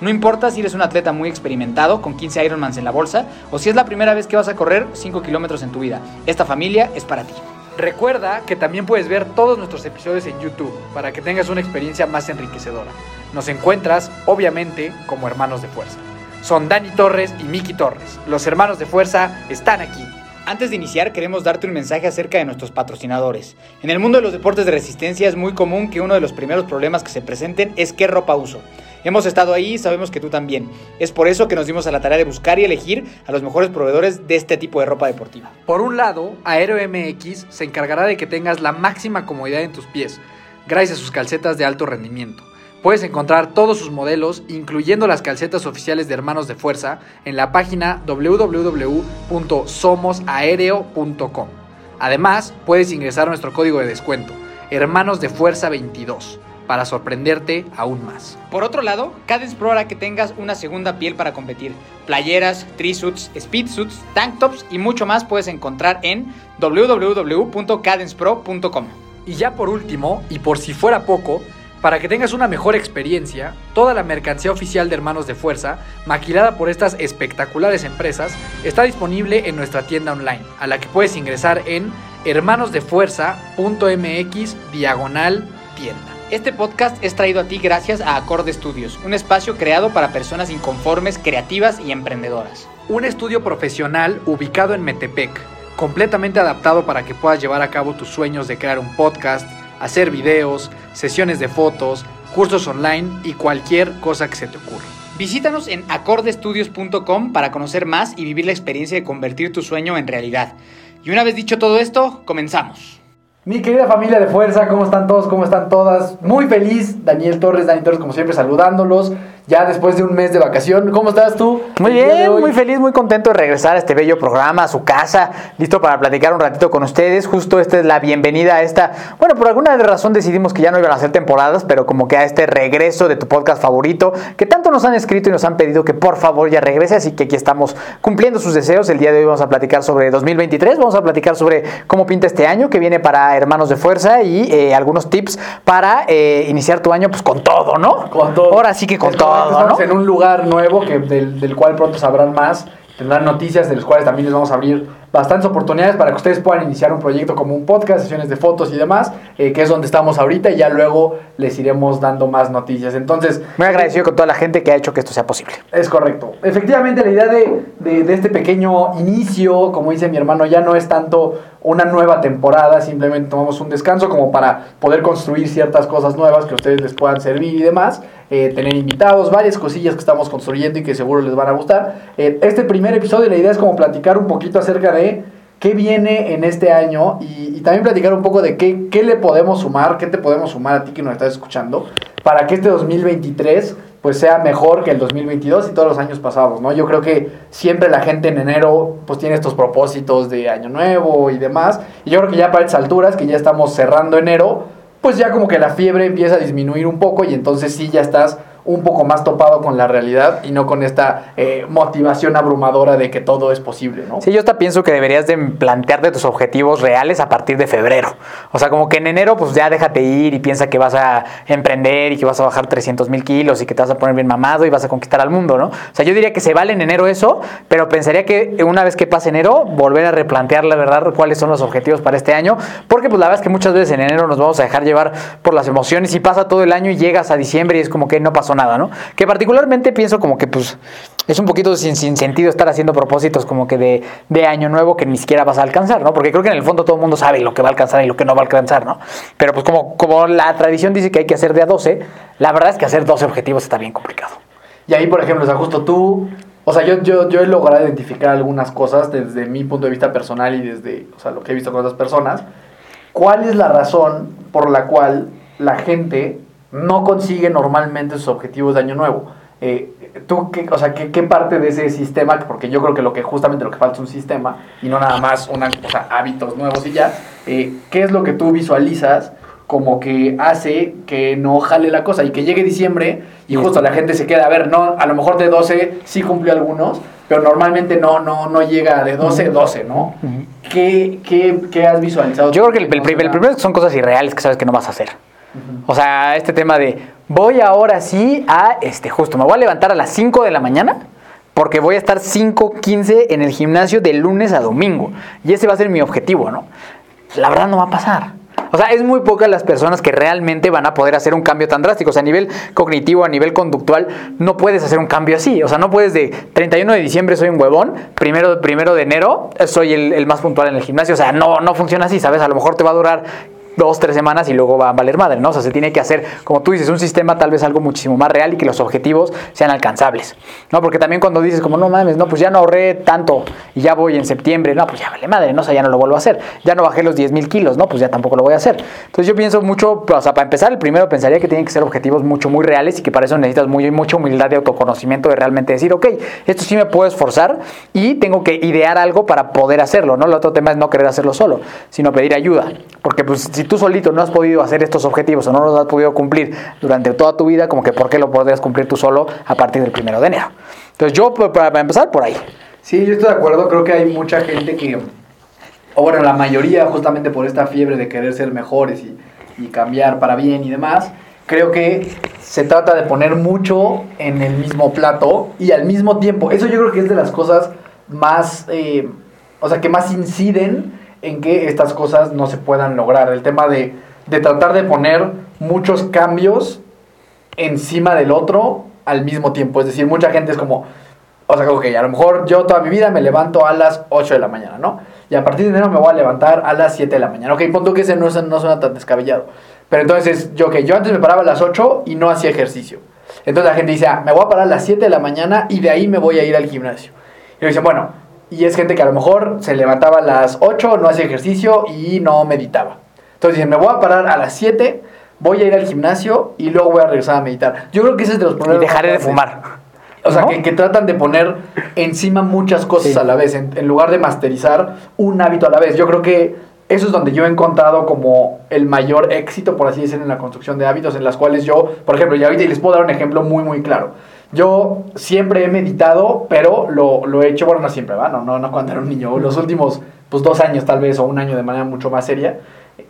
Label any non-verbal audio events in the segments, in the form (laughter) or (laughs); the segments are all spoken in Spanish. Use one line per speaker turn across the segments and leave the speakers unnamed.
No importa si eres un atleta muy experimentado con 15 Ironmans en la bolsa o si es la primera vez que vas a correr 5 kilómetros en tu vida. Esta familia es para ti.
Recuerda que también puedes ver todos nuestros episodios en YouTube para que tengas una experiencia más enriquecedora. Nos encuentras, obviamente, como hermanos de fuerza. Son Dani Torres y Miki Torres. Los hermanos de fuerza están aquí.
Antes de iniciar, queremos darte un mensaje acerca de nuestros patrocinadores. En el mundo de los deportes de resistencia es muy común que uno de los primeros problemas que se presenten es qué ropa uso. Hemos estado ahí y sabemos que tú también. Es por eso que nos dimos a la tarea de buscar y elegir a los mejores proveedores de este tipo de ropa deportiva.
Por un lado, Aero MX se encargará de que tengas la máxima comodidad en tus pies, gracias a sus calcetas de alto rendimiento. Puedes encontrar todos sus modelos, incluyendo las calcetas oficiales de Hermanos de Fuerza, en la página www.somosaereo.com. Además, puedes ingresar nuestro código de descuento, Hermanos de Fuerza 22, para sorprenderte aún más.
Por otro lado, Cadence Pro hará que tengas una segunda piel para competir. Playeras, trisuits, speedsuits, tank tops y mucho más puedes encontrar en www.cadencepro.com.
Y ya por último, y por si fuera poco, para que tengas una mejor experiencia, toda la mercancía oficial de Hermanos de Fuerza, maquilada por estas espectaculares empresas, está disponible en nuestra tienda online, a la que puedes ingresar en hermanosdefuerza.mx diagonal tienda.
Este podcast es traído a ti gracias a Acorde Studios, un espacio creado para personas inconformes, creativas y emprendedoras.
Un estudio profesional ubicado en Metepec, completamente adaptado para que puedas llevar a cabo tus sueños de crear un podcast, hacer videos, sesiones de fotos, cursos online y cualquier cosa que se te ocurra.
Visítanos en acordestudios.com para conocer más y vivir la experiencia de convertir tu sueño en realidad. Y una vez dicho todo esto, comenzamos.
Mi querida familia de fuerza, ¿cómo están todos? ¿Cómo están todas? Muy feliz, Daniel Torres, Dani Torres, como siempre, saludándolos. Ya después de un mes de vacación, ¿cómo estás tú?
Muy bien, muy feliz, muy contento de regresar a este bello programa, a su casa, listo para platicar un ratito con ustedes. Justo esta es la bienvenida a esta. Bueno, por alguna razón decidimos que ya no iban a hacer temporadas, pero como que a este regreso de tu podcast favorito, que tanto nos han escrito y nos han pedido que por favor ya regrese. Así que aquí estamos cumpliendo sus deseos. El día de hoy vamos a platicar sobre 2023, vamos a platicar sobre cómo pinta este año que viene para Hermanos de Fuerza y eh, algunos tips para eh, iniciar tu año pues con todo, ¿no?
Con todo.
Ahora sí que con
Es
todo,
Estamos
¿no?
en un lugar nuevo que, del, del cual pronto sabrán más. Tendrán noticias de las cuales también les vamos a abrir bastantes oportunidades para que ustedes puedan iniciar un proyecto como un podcast, sesiones de fotos y demás, eh, que es donde estamos ahorita y ya luego les iremos dando más noticias. Entonces,
Muy agradecido con toda la gente que ha hecho que esto sea posible.
Es correcto. Efectivamente, la idea de, de- de este pequeño inicio, como dice mi hermano, ya no es tanto una nueva temporada, simplemente tomamos un descanso como para poder construir ciertas cosas nuevas que a ustedes les puedan servir y demás, eh, tener invitados, varias cosillas que estamos construyendo y que seguro les van a gustar. Eh, este primer episodio, la idea es como platicar un poquito acerca de qué viene en este año y, también platicar un poco de qué, qué le podemos sumar, qué te podemos sumar a ti que nos estás escuchando, para que este 2023 pues sea mejor que el 2022 y todos los años pasados, ¿no? Yo creo que siempre la gente en enero pues tiene estos propósitos de año nuevo y demás, y yo creo que ya para estas alturas, que ya estamos cerrando enero, pues ya como que la fiebre empieza a disminuir un poco y entonces sí ya estás un poco más topado con la realidad y no con esta eh, motivación abrumadora de que todo es posible, ¿no?
Sí, yo hasta pienso que deberías de plantearte tus objetivos reales a partir de febrero. O sea, como que en enero pues ya déjate ir y piensa que vas a emprender y que vas a bajar 300 mil kilos y que te vas a poner bien mamado y vas a conquistar al mundo, ¿no? O sea, yo diría que se vale en enero eso, pero pensaría que una vez que pase enero, volver a replantear la verdad cuáles son los objetivos para este año, porque pues la verdad es que muchas veces en enero nos vamos a dejar llevar por las emociones y pasa todo el año y llegas a diciembre y es como que no pasó nada, ¿no? Que particularmente pienso como que pues es un poquito sin, sin sentido estar haciendo propósitos como que de, de, año nuevo que ni siquiera vas a alcanzar, ¿no? Porque creo que en el fondo todo el mundo sabe lo que va a alcanzar y lo que no va a alcanzar, ¿no? Pero pues como, como la tradición dice que hay que hacer de a 12, la verdad es que hacer 12 objetivos está bien complicado.
Y ahí, por ejemplo, o sea, justo tú, o sea, yo, yo, yo he logrado identificar algunas cosas desde mi punto de vista personal y desde, o sea, lo que he visto con otras personas. ¿Cuál es la razón por la cual la gente no consigue normalmente sus objetivos de año nuevo? Eh, ¿Tú qué, o sea, ¿qué, qué, parte de ese sistema? Porque yo creo que lo que justamente lo que falta es un sistema y no nada más una, o sea, hábitos nuevos y ya. Eh, ¿Qué es lo que tú visualizas como que hace que no jale la cosa y que llegue diciembre y justo la gente se queda, a ver, no, a lo mejor de 12 sí cumplió algunos, pero normalmente no, no, no llega de 12 a 12, ¿no? Uh -huh. ¿Qué, qué, ¿Qué, has visualizado?
Yo creo que el, el, el, el primero son cosas irreales que sabes que no vas a hacer. O sea, este tema de voy ahora sí a, este, justo, me voy a levantar a las 5 de la mañana porque voy a estar 5.15 en el gimnasio de lunes a domingo. Y ese va a ser mi objetivo, ¿no? La verdad no va a pasar. O sea, es muy pocas las personas que realmente van a poder hacer un cambio tan drástico. O sea, a nivel cognitivo, a nivel conductual, no puedes hacer un cambio así. O sea, no puedes de 31 de diciembre soy un huevón, primero, primero de enero soy el, el más puntual en el gimnasio. O sea, no, no funciona así, ¿sabes? A lo mejor te va a durar dos, tres semanas y luego va a valer madre, ¿no? O sea, se tiene que hacer, como tú dices, un sistema tal vez algo muchísimo más real y que los objetivos sean alcanzables, ¿no? Porque también cuando dices como, no mames, no, pues ya no ahorré tanto y ya voy en septiembre, no, pues ya vale madre, ¿no? O sea, ya no lo vuelvo a hacer. Ya no bajé los 10 mil kilos, ¿no? Pues ya tampoco lo voy a hacer. Entonces yo pienso mucho, o sea, para empezar, el primero pensaría que tienen que ser objetivos mucho, muy reales y que para eso necesitas muy, mucha humildad de autoconocimiento de realmente decir, ok, esto sí me puedo esforzar y tengo que idear algo para poder hacerlo, ¿no? El otro tema es no querer hacerlo solo, sino pedir ayuda. Porque pues si tú solito no has podido hacer estos objetivos o no los has podido cumplir durante toda tu vida, como que ¿por qué lo podrías cumplir tú solo a partir del primero de enero? Entonces yo, para empezar, por ahí.
Sí, yo estoy de acuerdo, creo que hay mucha gente que, o bueno, la mayoría justamente por esta fiebre de querer ser mejores y, y cambiar para bien y demás, creo que se trata de poner mucho en el mismo plato y al mismo tiempo, eso yo creo que es de las cosas más, eh, o sea, que más inciden en que estas cosas no se puedan lograr. El tema de, de, tratar de poner muchos cambios encima del otro al mismo tiempo. Es decir, mucha gente es como, o sea, ok, a lo mejor yo toda mi vida me levanto a las 8 de la mañana, ¿no? Y a partir de enero me voy a levantar a las 7 de la mañana. Ok, punto que ese no, no suena tan descabellado. Pero entonces, yo, okay, yo antes me paraba a las 8 y no hacía ejercicio. Entonces la gente dice, ah, me voy a parar a las 7 de la mañana y de ahí me voy a ir al gimnasio. Y dicen, bueno, y es gente que a lo mejor se levantaba a las 8, no hacía ejercicio y no meditaba. Entonces dicen, me voy a parar a las 7, voy a ir al gimnasio y luego voy a regresar a meditar. Yo creo que ese es de los problemas.
Y dejaré de fumar.
O sea, ¿no? que, que, tratan de poner encima muchas cosas sí. a la vez, en, en, lugar de masterizar un hábito a la vez. Yo creo que eso es donde yo he encontrado como el mayor éxito, por así decirlo, en la construcción de hábitos, en las cuales yo, por ejemplo, y ahorita les puedo dar un ejemplo muy, muy claro. Yo siempre he meditado, pero lo, lo he hecho, bueno, no siempre, ¿va? No, no, no cuando era un niño, los últimos pues, dos años tal vez, o un año de manera mucho más seria.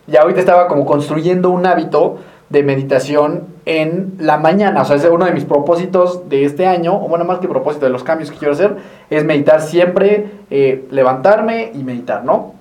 Y ahorita estaba como construyendo un hábito de meditación en la mañana. O sea, es uno de mis propósitos de este año, o bueno, más que propósito de los cambios que quiero hacer, es meditar siempre, eh, levantarme y meditar, ¿no?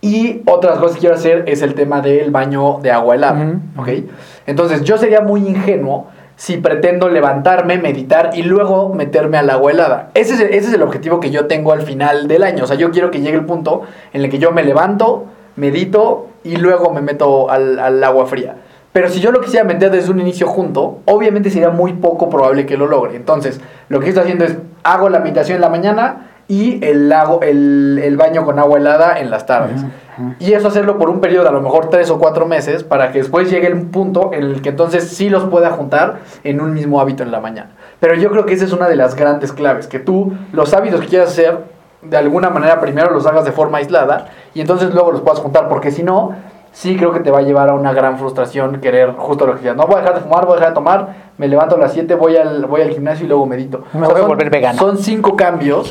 Y otras cosas que quiero hacer es el tema del baño de agua helada, uh -huh. ¿ok? Entonces, yo sería muy ingenuo si pretendo levantarme, meditar y luego meterme al agua helada. Ese es, el, ese es el objetivo que yo tengo al final del año. O sea, yo quiero que llegue el punto en el que yo me levanto, medito y luego me meto al, al agua fría. Pero si yo lo quisiera meter desde un inicio junto, obviamente sería muy poco probable que lo logre. Entonces, lo que estoy haciendo es, hago la meditación en la mañana y el, lago, el, el baño con agua helada en las tardes. Uh -huh. Y eso hacerlo por un periodo, a lo mejor tres o cuatro meses, para que después llegue el punto en el que entonces sí los pueda juntar en un mismo hábito en la mañana. Pero yo creo que esa es una de las grandes claves, que tú los hábitos que quieras hacer, de alguna manera primero los hagas de forma aislada y entonces luego los puedas juntar, porque si no, sí creo que te va a llevar a una gran frustración querer justo lo que quieras. No voy a dejar de fumar, voy a dejar de tomar, me levanto a las 7, voy al, voy al gimnasio y luego medito.
Me o sea, voy a volver vegano.
Son cinco cambios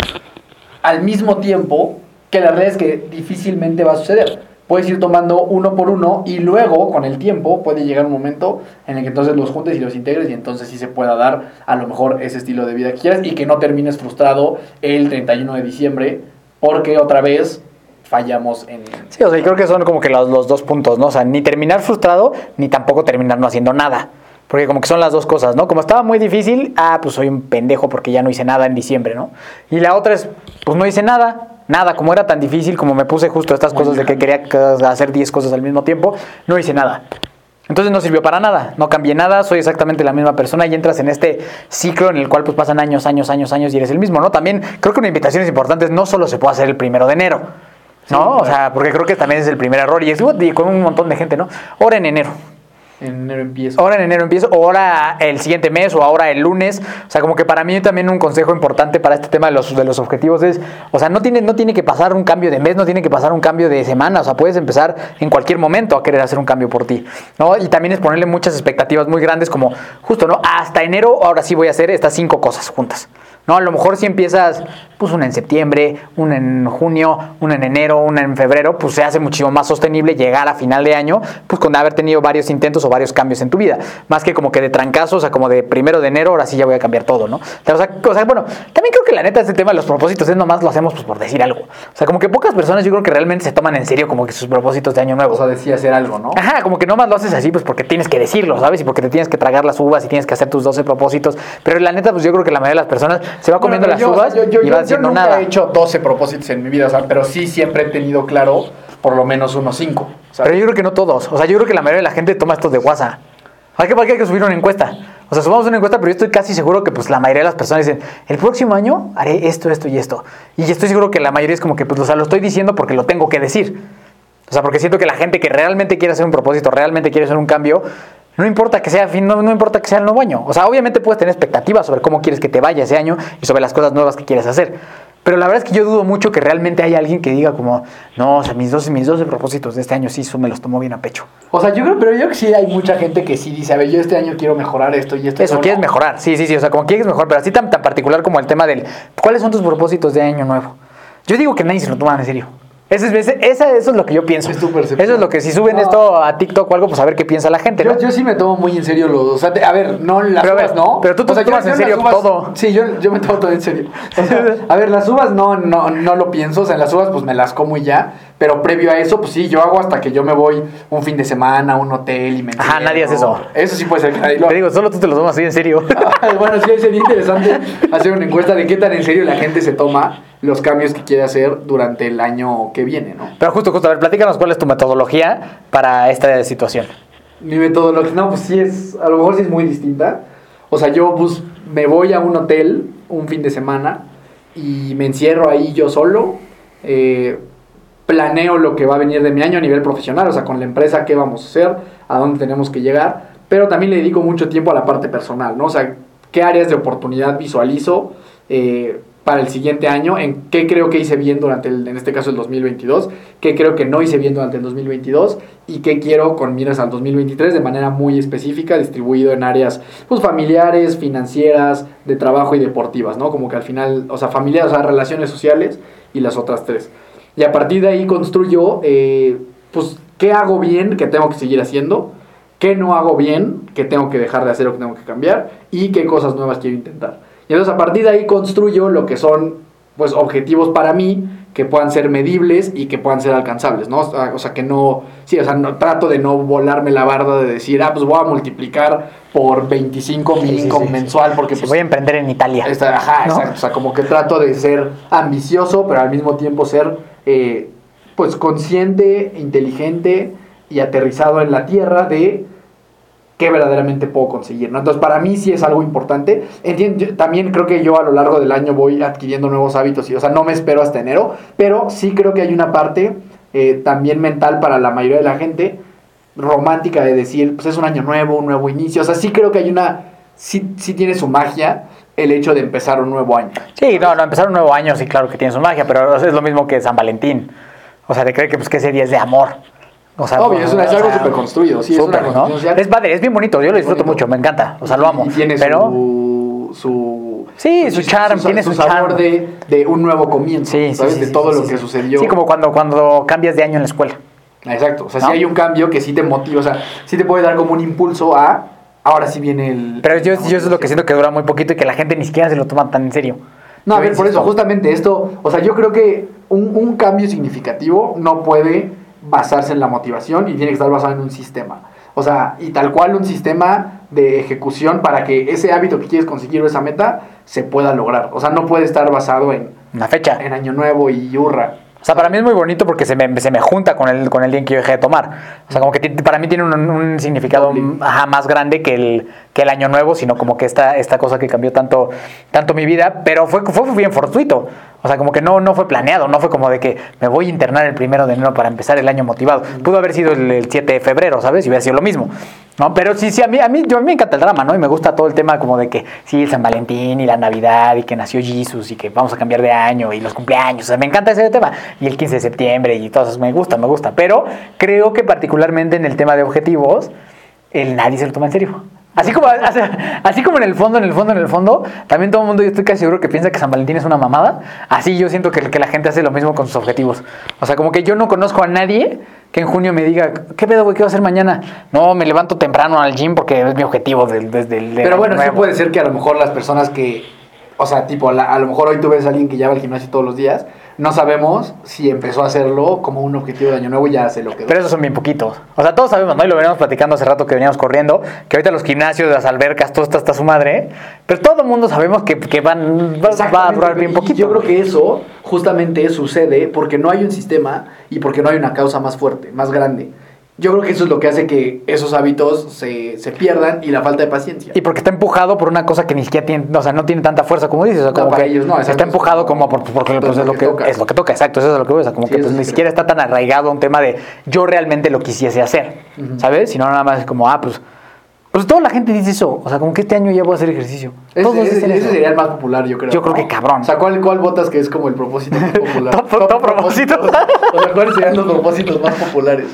al mismo tiempo que la realidad es que difícilmente va a suceder. Puedes ir tomando uno por uno y luego, con el tiempo, puede llegar un momento en el que entonces los juntes y los integres y entonces sí se pueda dar a lo mejor ese estilo de vida que quieras y que no termines frustrado el 31 de diciembre porque otra vez fallamos en...
Sí, o sea, creo que son como que los, los dos puntos, ¿no? O sea, ni terminar frustrado ni tampoco terminar no haciendo nada. Porque como que son las dos cosas, ¿no? Como estaba muy difícil, ah, pues soy un pendejo porque ya no hice nada en diciembre, ¿no? Y la otra es, pues no hice nada, nada, como era tan difícil, como me puse justo estas cosas de que quería hacer 10 cosas al mismo tiempo, no hice nada. Entonces no sirvió para nada, no cambié nada, soy exactamente la misma persona y entras en este ciclo en el cual pues pasan años, años, años, años y eres el mismo, ¿no? También creo que una invitación es importante, no solo se puede hacer el primero de enero, ¿no? o sea, porque creo que también es el primer error y es con un montón de gente, ¿no? Ahora en enero.
En enero empiezo.
Ahora en enero empiezo, ahora el siguiente mes, o ahora el lunes. O sea, como que para mí también un consejo importante para este tema de los, de los objetivos es, o sea, no tiene, no tiene que pasar un cambio de mes, no tiene que pasar un cambio de semana. O sea, puedes empezar en cualquier momento a querer hacer un cambio por ti. ¿no? Y también es ponerle muchas expectativas muy grandes, como justo, ¿no? Hasta enero, ahora sí voy a hacer estas cinco cosas juntas. ¿No? A lo mejor si empiezas, pues una en septiembre, una en junio, una en enero, una en febrero, pues se hace muchísimo más sostenible llegar a final de año, pues con haber tenido varios intentos o varios cambios en tu vida. Más que como que de trancazo, o sea, como de primero de enero, ahora sí ya voy a cambiar todo, ¿no? O sea, bueno, también creo que la neta este tema de los propósitos es nomás lo hacemos pues por decir algo. O sea, como que pocas personas yo creo que realmente se toman en serio como que sus propósitos de año nuevo.
O sea, decía hacer algo, ¿no?
Ajá, como que nomás lo haces así pues porque tienes que decirlo, ¿sabes? Y porque te tienes que tragar las uvas y tienes que hacer tus 12 propósitos. Pero la neta, pues yo creo que la mayoría de las personas se va comiendo las uvas y va haciendo
nunca
nada.
he hecho 12 propósitos en mi vida, o sea, pero sí siempre he tenido claro por lo menos unos 5.
Pero yo creo que no todos. O sea, yo creo que la mayoría de la gente toma estos de WhatsApp. ¿Para qué, para qué hay que subir una encuesta? O sea, subamos una encuesta, pero yo estoy casi seguro que pues la mayoría de las personas dicen, el próximo año haré esto, esto y esto. Y estoy seguro que la mayoría es como que, pues, o sea, lo estoy diciendo porque lo tengo que decir. O sea, porque siento que la gente que realmente quiere hacer un propósito, realmente quiere hacer un cambio, no importa que sea fin, no, no, importa que sea el nuevo año. O sea, obviamente puedes tener expectativas sobre cómo quieres que te vaya ese año y sobre las cosas nuevas que quieres hacer. Pero la verdad es que yo dudo mucho que realmente haya alguien que diga como, no, o sea, mis 12, mis 12 propósitos de este año sí me los tomo bien a pecho.
O sea, yo creo, pero yo creo que sí hay mucha gente que sí dice, a ver, yo este año quiero mejorar esto y esto.
Eso, quieres mejorar, sí, sí, sí, o sea, como quieres mejorar, pero así tan, tan particular como el tema del, ¿cuáles son tus propósitos de año nuevo? Yo digo que nadie se lo toma en serio. Ese es, ese, eso es lo que yo pienso.
Es tu percepción.
Eso es lo que si suben
No.
esto a TikTok o algo, pues a ver qué piensa la gente, ¿no?
Yo, yo sí me tomo muy en serio los. O sea, te- a ver, no las
Pero
uvas, no.
pero tú te
O sea,
tomas en serio
uvas-
todo.
Sí, yo, yo me tomo todo en serio. O sea, a ver, las uvas no, no, no lo pienso. O sea, en las uvas pues me las como y ya. Pero previo a eso, pues sí, yo hago hasta que yo me voy un fin de semana a un hotel y me
Ajá, nadie hace eso.
Eso sí puede ser nadie lo
Te digo, solo tú te lo tomas así en serio. (laughs)
bueno, sí, sería interesante hacer una encuesta de qué tan en serio la gente se toma los cambios que quiere hacer durante el año que viene, ¿no?
Pero justo, justo, a ver, platícanos cuál es tu metodología para esta situación.
Mi metodología, no, pues sí es, a lo mejor sí es muy distinta. O sea, yo pues me voy a un hotel un fin de semana y me encierro ahí yo solo. eh, planeo lo que va a venir de mi año a nivel profesional, o sea, con la empresa, qué vamos a hacer, a dónde tenemos que llegar, pero también le dedico mucho tiempo a la parte personal, ¿no? O sea, qué áreas de oportunidad visualizo eh, para el siguiente año, en qué creo que hice bien durante, el, en este caso, el 2022, qué creo que no hice bien durante el 2022 y qué quiero con miras al 2023 de manera muy específica, distribuido en áreas pues, familiares, financieras, de trabajo y deportivas, ¿no? Como que al final, o sea, familiares, o sea, relaciones sociales y las otras tres. Y a partir de ahí construyo, eh, pues, qué hago bien que tengo que seguir haciendo, qué no hago bien que tengo que dejar de hacer o que tengo que cambiar y qué cosas nuevas quiero intentar. Y entonces a partir de ahí construyo lo que son, pues, objetivos para mí que puedan ser medibles y que puedan ser alcanzables, ¿no? O sea, que no, sí, o sea, no, trato de no volarme la barda de decir, ah, pues voy a multiplicar por 25 mi
Sí,
mensual porque
Sí,
pues
voy a emprender en Italia.
Está- ajá,
¿no?
exacto. O sea, como que trato de ser ambicioso, pero al mismo tiempo ser, eh, pues, consciente, inteligente y aterrizado en la tierra de qué verdaderamente puedo conseguir, ¿no? Entonces, para mí sí es algo importante. Entiendo, también creo que yo a lo largo del año voy adquiriendo nuevos hábitos y, o sea, no me espero hasta enero, pero sí creo que hay una parte eh, también mental para la mayoría de la gente romántica de decir, pues es un año nuevo, un nuevo inicio. O sea, sí creo que hay una, sí, sí tiene su magia el hecho de empezar un nuevo año.
Sí, no, no, empezar un nuevo año, sí, claro que tiene su magia, pero es lo mismo que San Valentín. O sea, de creer que, pues, que ese día es de amor. O sea,
Obvio, es, una- es
o
algo
sea,
súper construido, sí, es una
¿no? Es padre, es bien bonito, yo lo disfruto
bonito.
mucho, me encanta, o sea, lo amo.
Y tiene
pero,
su, su...
Sí, su charm, tiene su
sabor
charm.
de, de un nuevo comienzo,
sí, sí,
¿sabes?
sí,
de todo lo que sucedió.
Sí, como cuando, cuando cambias de año en la escuela.
Exacto, o sea,
¿No?
si hay un cambio que sí te motiva, o sea, sí te puede dar como un impulso a... Ahora sí viene el...
Pero yo, yo eso es lo que siento que dura muy poquito y que la gente ni siquiera se lo toma tan en serio.
No, a ver, por eso, justamente esto, o sea, yo creo que un, un cambio significativo no puede basarse en la motivación y tiene que estar basado en un sistema. O O sea, y tal cual un sistema de ejecución para que ese hábito que quieres conseguir o esa meta se pueda lograr. O sea, no puede estar basado en,
Una fecha.
en Año Nuevo y hurra.
O sea, para mí es muy bonito porque se me, se me junta con el, con el día en que yo dejé de tomar. O sea, como que para mí tiene un, un significado ajá, más grande que el, que el año nuevo, sino como que esta, esta cosa que cambió tanto, tanto mi vida, pero fue, fue bien fortuito. O sea, como que no, no fue planeado, no fue como de que me voy a internar el primero de enero para empezar el año motivado. Pudo haber sido el, el 7 de febrero, ¿sabes? Y hubiera sido lo mismo. ¿no? Pero sí, sí, a mí, a mí, yo, a mí me encanta el drama, ¿no? Y me gusta todo el tema como de que sí, el San Valentín y la Navidad y que nació Jesus y que vamos a cambiar de año y los cumpleaños. O sea, me encanta ese tema. Y el 15 de septiembre y todo eso, me gusta, me gusta. Pero creo que particularmente en el tema de objetivos, el nadie se lo toma en serio. Así como, (laughs) o sea, así como en el fondo, en el fondo, en el fondo, también todo el mundo, yo estoy casi seguro que piensa que San Valentín es una mamada. Así yo siento que, que la gente hace lo mismo con sus objetivos. O sea, como que yo no conozco a nadie que en junio me diga, ¿qué pedo, güey? ¿Qué voy a hacer mañana? No, me levanto temprano al gym porque es mi objetivo del- desde el.
Pero bueno, sí
nuevo".
puede ser que a lo mejor las personas que, o sea, tipo, la- a lo mejor hoy tú ves a alguien que ya va al gimnasio todos los días, no sabemos si empezó a hacerlo como un objetivo de año nuevo y ya se lo quedó.
Pero esos son bien poquitos. O sea, todos sabemos, ¿no? Y lo veníamos platicando hace rato que veníamos corriendo, que ahorita los gimnasios, las albercas, todo está hasta su madre. Pero todo el mundo sabemos que, que van, va, a durar bien
y
poquito.
Yo creo que eso justamente sucede porque no hay un sistema y porque no hay una causa más fuerte, más grande. Yo creo que eso es lo que hace que esos hábitos se, se pierdan y la falta de paciencia.
Y porque está empujado por una cosa que ni siquiera tiene, o sea, no tiene tanta fuerza como dices. O sea,
No,
como
para
que
ellos no, exacto,
está
es
empujado
como-
por- porque
pues
es,
lo que toca.
es lo que toca, exacto, eso es lo que voy. O sea, como
Sí,
que pues,
sí
ni siquiera está tan arraigado a un tema de yo realmente lo quisiese hacer, ¿sabes? Sino nada más es como, ah, pues, pues toda la gente dice eso. O sea, como que este año ya voy a hacer ejercicio. Todos
ese- sería el más popular, yo creo.
Yo creo que cabrón.
O sea, ¿cuál, cuál votas que es como el propósito más (laughs) popular?
Top- top propósito. (laughs)
o sea, ¿cuáles serían los propósitos más populares?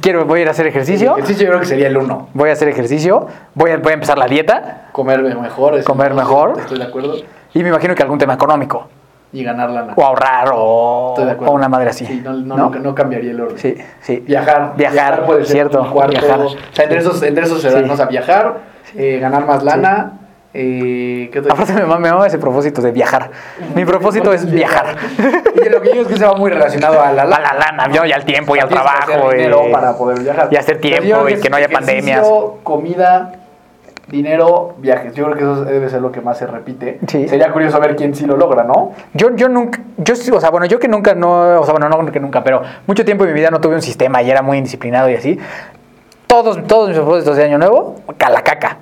Quiero, voy a ir a hacer ejercicio.
El ejercicio yo creo que sería el uno.
Voy a hacer ejercicio. Voy a, voy a empezar la dieta.
Comer mejor.
Comer mejor.
Estoy de acuerdo.
Y me imagino que algún tema económico.
Y ganar lana.
O ahorrar o,
Estoy de acuerdo.
o una madre así.
Sí, no, no,
¿no?
cambiaría el orden.
Sí, sí.
Viajar.
Viajar,
puede ser
cierto,
un cuarto.
viajar.
O sea, entre esos, entre esos se dan,
Sí.
o sea, viajar, eh, ganar más lana. Eh, ¿qué?
Aparte me mama, ese propósito de viajar. (laughs) Mi propósito es viajar.
Y lo que digo es que se va muy relacionado a la (laughs)
A
lana.
la lana, yo, y al tiempo, y al trabajo.
dinero
y-
para poder viajar.
y hacer
yo
tiempo, y que no haya pandemias.
comida, dinero, viajes. Yo creo que eso debe ser lo que más se repite.
Sí.
Sería curioso ver quién sí lo logra, ¿no?
Yo, yo nunca, yo, o sea, bueno, yo que nunca, no, o sea, bueno, no que nunca, pero mucho tiempo en mi vida no tuve un sistema y era muy indisciplinado y así. Todos, todos mis propósitos de año nuevo, calacaca.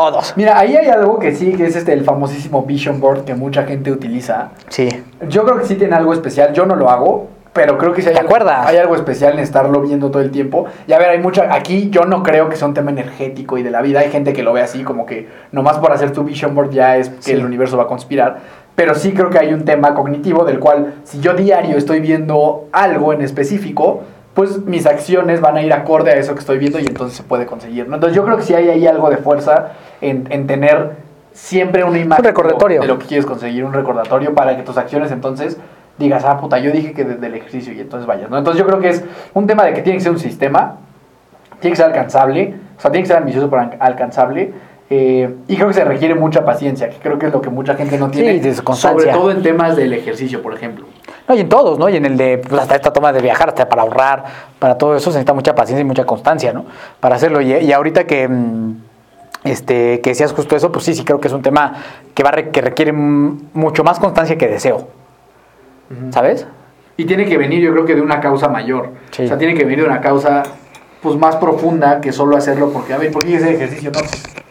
Todos.
Mira, ahí hay algo que sí, que es este el famosísimo Vision Board que mucha gente utiliza.
Sí.
Yo creo que sí tiene algo especial. Yo no lo hago, pero creo que sí hay,
¿Te
algo,
acuerdas?
hay algo especial en estarlo viendo todo el tiempo. Y a ver, hay mucha. Aquí yo no creo que sea un tema energético y de la vida. Hay gente que lo ve así, como que nomás por hacer tu Vision Board ya es que
Sí.
el universo va a conspirar. Pero sí creo que hay un tema cognitivo del cual, si yo diario estoy viendo algo en específico, pues mis acciones van a ir acorde a eso que estoy viendo y entonces se puede conseguir. ¿no? Entonces yo creo que sí hay ahí algo de fuerza en, en tener siempre una imagen de lo-
recordatorio.
de lo que quieres conseguir, un recordatorio para que tus acciones entonces digas, ah, puta, yo dije que desde el ejercicio y entonces vayas, ¿no? Entonces yo creo que es un tema de que tiene que ser un sistema, tiene que ser alcanzable, o sea, tiene que ser ambicioso pero al- alcanzable. eh, y creo que se requiere mucha paciencia, que creo que es lo que mucha gente no
Sí,
tiene,
constancia.
sobre todo en temas del ejercicio, por ejemplo.
No, y en todos, ¿no? Y en el de, pues hasta esta toma de viajar, hasta para ahorrar, para todo eso se necesita mucha paciencia y mucha constancia, ¿no? Para hacerlo. Y, y ahorita que, mm, este, que decías justo eso, pues sí, sí creo que es un tema que, va que requiere mucho más constancia que deseo, ¿sabes?
Y tiene que venir, yo creo que de una causa mayor.
Sí.
O sea, tiene que venir de una causa pues más profunda que solo hacerlo porque, a ver, ¿por qué ese ejercicio? No,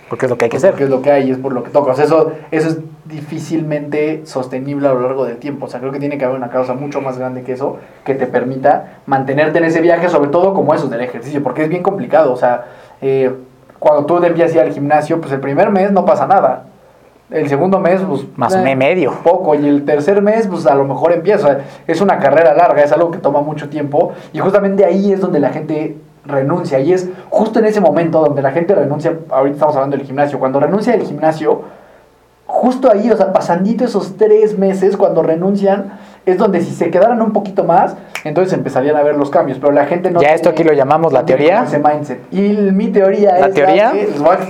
Porque es lo que hay que hacer.
Porque es lo que hay y es por lo que toca. O sea, eso, eso es difícilmente sostenible a lo largo del tiempo. O sea, creo que tiene que haber una causa mucho más grande que eso que te permita mantenerte en ese viaje, sobre todo como eso del ejercicio, porque es bien complicado. O sea, eh, cuando tú te empiezas a ir al gimnasio, pues el primer mes no pasa nada. El segundo mes, pues.
Más y medio.
Poco. Y el tercer mes, pues a lo mejor empieza. Es una carrera larga, es algo que toma mucho tiempo. Y justamente ahí es donde la gente renuncia. Y es justo en ese momento donde la gente renuncia. Ahorita estamos hablando del gimnasio. Cuando renuncia del gimnasio, justo ahí, o sea, pasandito esos tres meses, cuando renuncian, es donde si se quedaran un poquito más, entonces empezarían a ver los cambios. Pero la gente no.
Ya esto aquí lo llamamos la teoría.
Ese mindset. Y mi teoría
¿La
es.
teoría?
que-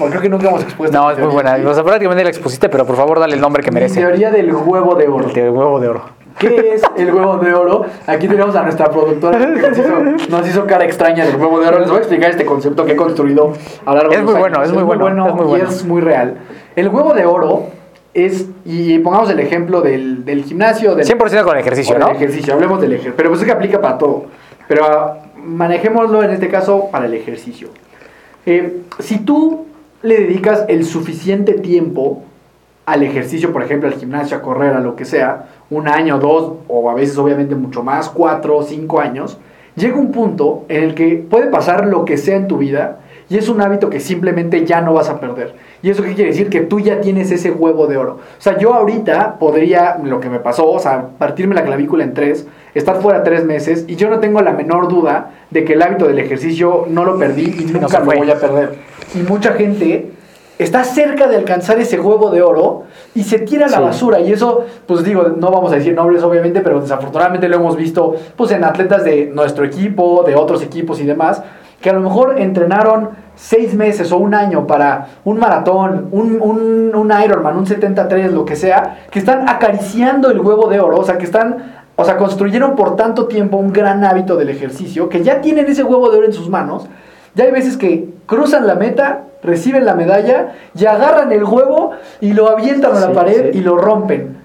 creo que nunca hemos expuesto.
No,
mi
es muy buena. O sea, prácticamente la expusiste, pero por favor dale el nombre que
Mi
merece.
teoría del huevo de oro.
El huevo de oro.
¿Qué es el huevo de oro? Aquí tenemos a nuestra productora que nos hizo, nos hizo cara extraña del huevo de oro. Les voy a explicar este concepto que he construido a lo largo
Es
de
muy
los
bueno,
años.
es muy bueno, es muy
y
bueno.
es muy real. El huevo de oro es, y pongamos el ejemplo del, del gimnasio, del,
100% con el ejercicio, ¿no?
ejercicio, hablemos del ejercicio. Pero pues es que aplica para todo. Pero ah, manejémoslo en este caso para el ejercicio. Eh, si tú le dedicas el suficiente tiempo al ejercicio, por ejemplo, al gimnasio, a correr, a lo que sea, un año, dos, o a veces obviamente mucho más, cuatro, cinco años, llega un punto en el que puede pasar lo que sea en tu vida y es un hábito que simplemente ya no vas a perder. ¿Y eso qué quiere decir? Que tú ya tienes ese huevo de oro. O sea, yo ahorita podría, lo que me pasó, o sea, partirme la clavícula en tres, estar fuera tres meses y yo no tengo la menor duda de que el hábito del ejercicio no lo perdí y nunca lo voy a perder. Y mucha gente está cerca de alcanzar ese huevo de oro y se tira a la
Sí.
basura. Y eso, pues digo, no vamos a decir nombres obviamente, pero desafortunadamente lo hemos visto pues en atletas de nuestro equipo, de otros equipos y demás, que a lo mejor entrenaron seis meses o un año para un maratón, un, un, un Ironman, un 73, lo que sea, que están acariciando el huevo de oro, o sea, que están... O sea, construyeron por tanto tiempo un gran hábito del ejercicio que ya tienen ese huevo de oro en sus manos. Ya hay veces que cruzan la meta, reciben la medalla y agarran el huevo y lo avientan a la
Sí,
pared
sí.
y lo rompen.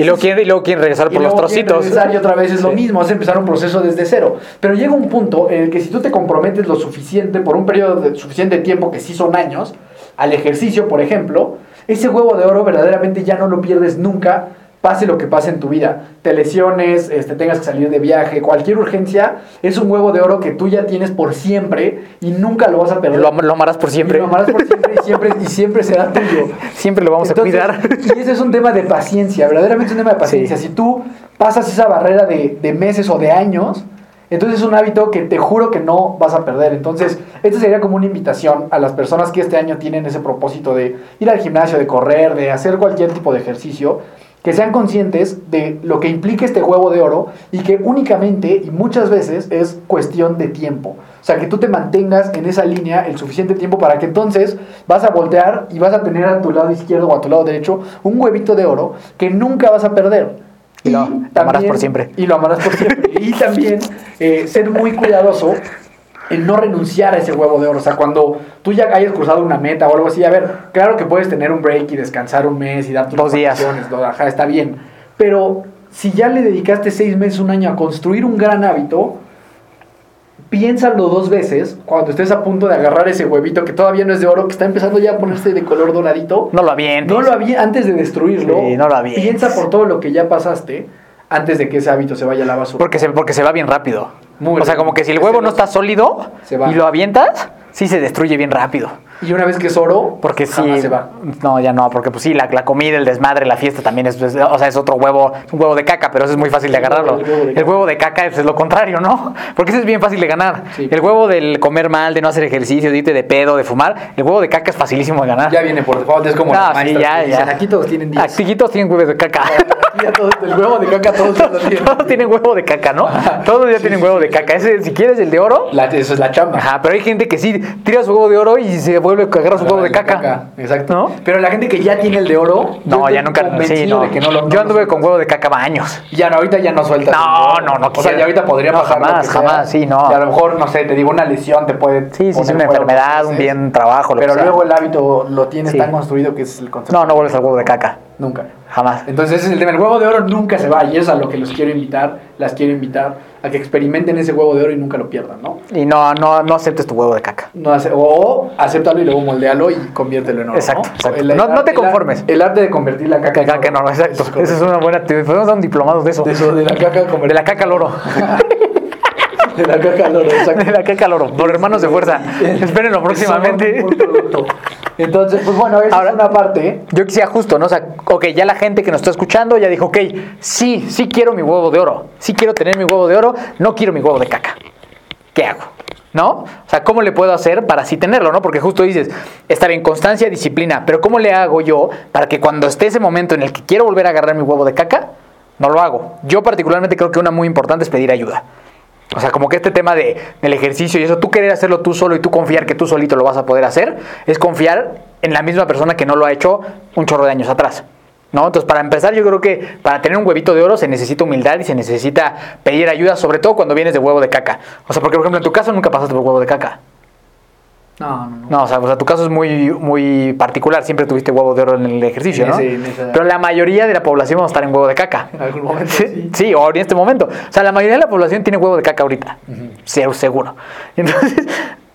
Y luego quieren, y luego quieren regresar
Y
por los
luego quieren
trocitos.
regresar y otra vez es lo
Sí.
mismo, es empezar un proceso desde cero. Pero llega un punto en el que si tú te comprometes lo suficiente por un periodo de suficiente tiempo, que sí son años, al ejercicio, por ejemplo, ese huevo de oro verdaderamente ya no lo pierdes nunca, pase lo que pase en tu vida. Te lesiones, este, tengas que salir de viaje, cualquier urgencia, es un huevo de oro que tú ya tienes por siempre y nunca lo vas a perder.
Lo, lo amarás por
Y
siempre.
lo amarás por siempre y siempre, y siempre será (laughs) tuyo.
Siempre lo vamos
Entonces,
a cuidar.
Y ese es un tema de paciencia, verdaderamente es un tema de paciencia.
Sí.
Si tú pasas esa barrera de, de meses o de años, entonces es un hábito que te juro que no vas a perder. Entonces, esta sería como una invitación a las personas que este año tienen ese propósito de ir al gimnasio, de correr, de hacer cualquier tipo de ejercicio, que sean conscientes de lo que implica este huevo de oro y que únicamente y muchas veces es cuestión de tiempo. O sea, que tú te mantengas en esa línea el suficiente tiempo para que entonces vas a voltear y vas a tener a tu lado izquierdo o a tu lado derecho un huevito de oro que nunca vas a perder.
Y lo amarás por siempre.
Y lo amarás por siempre. y también eh, ser muy cuidadoso en no renunciar a ese huevo de oro. O sea, cuando tú ya hayas cruzado una meta o algo así, a ver, claro que puedes tener un break y descansar un mes y dar tus
Dos días.
lo- ajá, está bien. Pero si ya le dedicaste seis meses, un año a construir un gran hábito, piénsalo dos veces cuando estés a punto de agarrar ese huevito que todavía no es de oro, que está empezando ya a ponerse de color doradito.
No lo avientes.
No lo había antes de destruirlo.
Sí, no lo avientes.
Piensa por todo lo que ya pasaste antes de que ese hábito se vaya a la basura.
Porque se, porque se va bien rápido.
Muy
o sea, como que si el huevo no está sólido
Se va.
y lo avientas, sí se destruye bien rápido.
Y una vez que es oro,
Porque sí.
jamás se va.
No, ya no, porque pues sí, la, la comida, el desmadre, la fiesta también es, es- o sea, es otro huevo, un huevo de caca, pero eso es muy fácil de agarrarlo.
el huevo de
El
caca.
huevo de caca pues, es lo contrario, ¿no? (laughs) Porque ese es bien fácil de ganar.
Sí.
El huevo del comer mal, de no hacer ejercicio, de irte de pedo, de fumar, el huevo de caca es facilísimo de ganar.
Ya viene por default, es como
No, sí, ya,
dicen,
ya.
aquí todos tienen 10.
Aquí todos tienen huevos de caca. (laughs)
Aquí ya todos- el huevo de caca todos lo tienen.
Todos tienen huevo de caca, ¿no? Todos ya tienen huevo de caca. Ese, si quieres el de oro,
La- eso es la chamba.
Ajá, pero hay gente que sí tira su huevo de oro y se vuelve a agarrar su huevo de
La
caca.
Exacto.
¿No?
Pero la gente que ya tiene el de oro,
No, ya nunca. Sí, no.
de que no lo-
Yo anduve con huevo de caca años.
Ya no, ahorita ya no sueltas.
No, no, no
O sea, ya ahorita podría pasar.
jamás,
que
jamás, sí, no.
Y a lo mejor, no sé, te digo, una lesión te puede.
Sí, sí, sí, una enfermedad, un bien trabajo,
Pero
que
luego el hábito lo tienes tan construido que es el concepto.
No, no vuelves al huevo de caca.
Nunca.
Jamás.
Entonces ese es el tema. El huevo de oro nunca se va y es a lo que los quiero invitar, las quiero invitar a que experimenten ese huevo de oro y nunca lo pierdan, ¿no?
Y no, no, no aceptes tu huevo de caca.
No hace- o acéptalo y luego moldealo y conviértelo en oro.
Exacto,
¿no?
exacto.
El-
No-
el
no te
el
conformes.
El arte de convertir la caca, en
Caca,
oro.
no, exacto. Esa es una buena. te- Podemos dar un diplomado de eso.
De eso, de la caca
De la caca al oro.
De la caca al oro, exacto.
De la caca al oro. Por hermanos de fuerza. (laughs) Espérenlo próximamente.
Entonces, pues bueno, esa
Ahora-
es una parte.
Yo quisiera justo, ¿no? O sea, ok, ya la gente que nos está escuchando ya dijo, ok, sí, sí quiero mi huevo de oro. Sí quiero tener mi huevo de oro, no quiero mi huevo de caca. ¿Qué hago? ¿No? O sea, ¿cómo le puedo hacer para así tenerlo, no? Porque justo dices, está bien, constancia, disciplina, pero ¿cómo le hago yo para que cuando esté ese momento en el que quiero volver a agarrar mi huevo de caca, no lo hago? Yo particularmente creo que una muy importante es pedir ayuda. O sea, como que este tema de, del ejercicio y eso, tú querer hacerlo tú solo y tú confiar que tú solito lo vas a poder hacer, es confiar en la misma persona que no lo ha hecho un chorro de años atrás. ¿No? Entonces, para empezar, yo creo que para tener un huevito de oro se necesita humildad y se necesita pedir ayuda, sobre todo cuando vienes de huevo de caca. O sea, porque, por ejemplo, en tu caso nunca pasaste por huevo de caca.
No, no, no.
No, o sea, o sea, tu caso es muy, muy particular. Siempre tuviste huevo de oro en el ejercicio,
En
¿no?
esa-
Pero la mayoría de la población va a estar en huevo de caca.
En algún momento
Sí,
sí.
sí, o en este momento. O sea, la mayoría de la población tiene huevo de caca ahorita. Cero, seguro. (laughs) Entonces,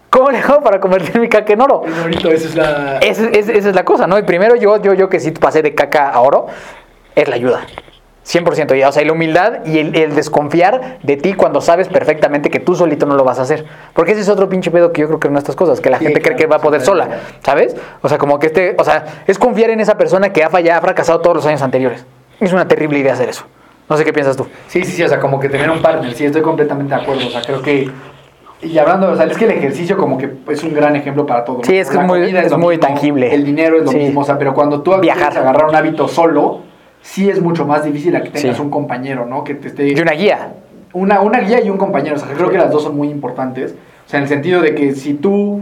¿cómo le hago para convertir mi caca en oro?
Bonito, esa es la...
Esa, es- esa es la cosa, ¿no? Y primero yo, yo, yo que sí pasé de caca a oro, es la ayuda. 100%. Y, o sea, y la humildad y el, el desconfiar de ti cuando sabes perfectamente que tú solito no lo vas a hacer. Porque ese es otro pinche pedo que yo creo que en estas cosas, que la
Sí,
gente cree que va a poder sola. ¿sabes? O sea, como que este, o sea, es confiar en esa persona que ha fallado, ha fracasado todos los años anteriores. Es una terrible idea hacer eso. No sé qué piensas tú.
Sí, sí, sí, o sea, como que tener un partner, sí, estoy completamente de acuerdo, o sea, creo que... Y hablando, o sea, es que el ejercicio como que es un gran ejemplo para todo.
Sí, es que es muy- es muy
mismo,
tangible.
El dinero es lo
Sí.
mismo, o sea, pero cuando tú
Viajar.
quieres agarrar un hábito solo, sí es mucho más difícil a que tengas
Sí.
un compañero, ¿no? Que te esté...
Y una guía.
una, una guía y un compañero. O sea, creo que las dos son muy importantes. O sea, en el sentido de que si tú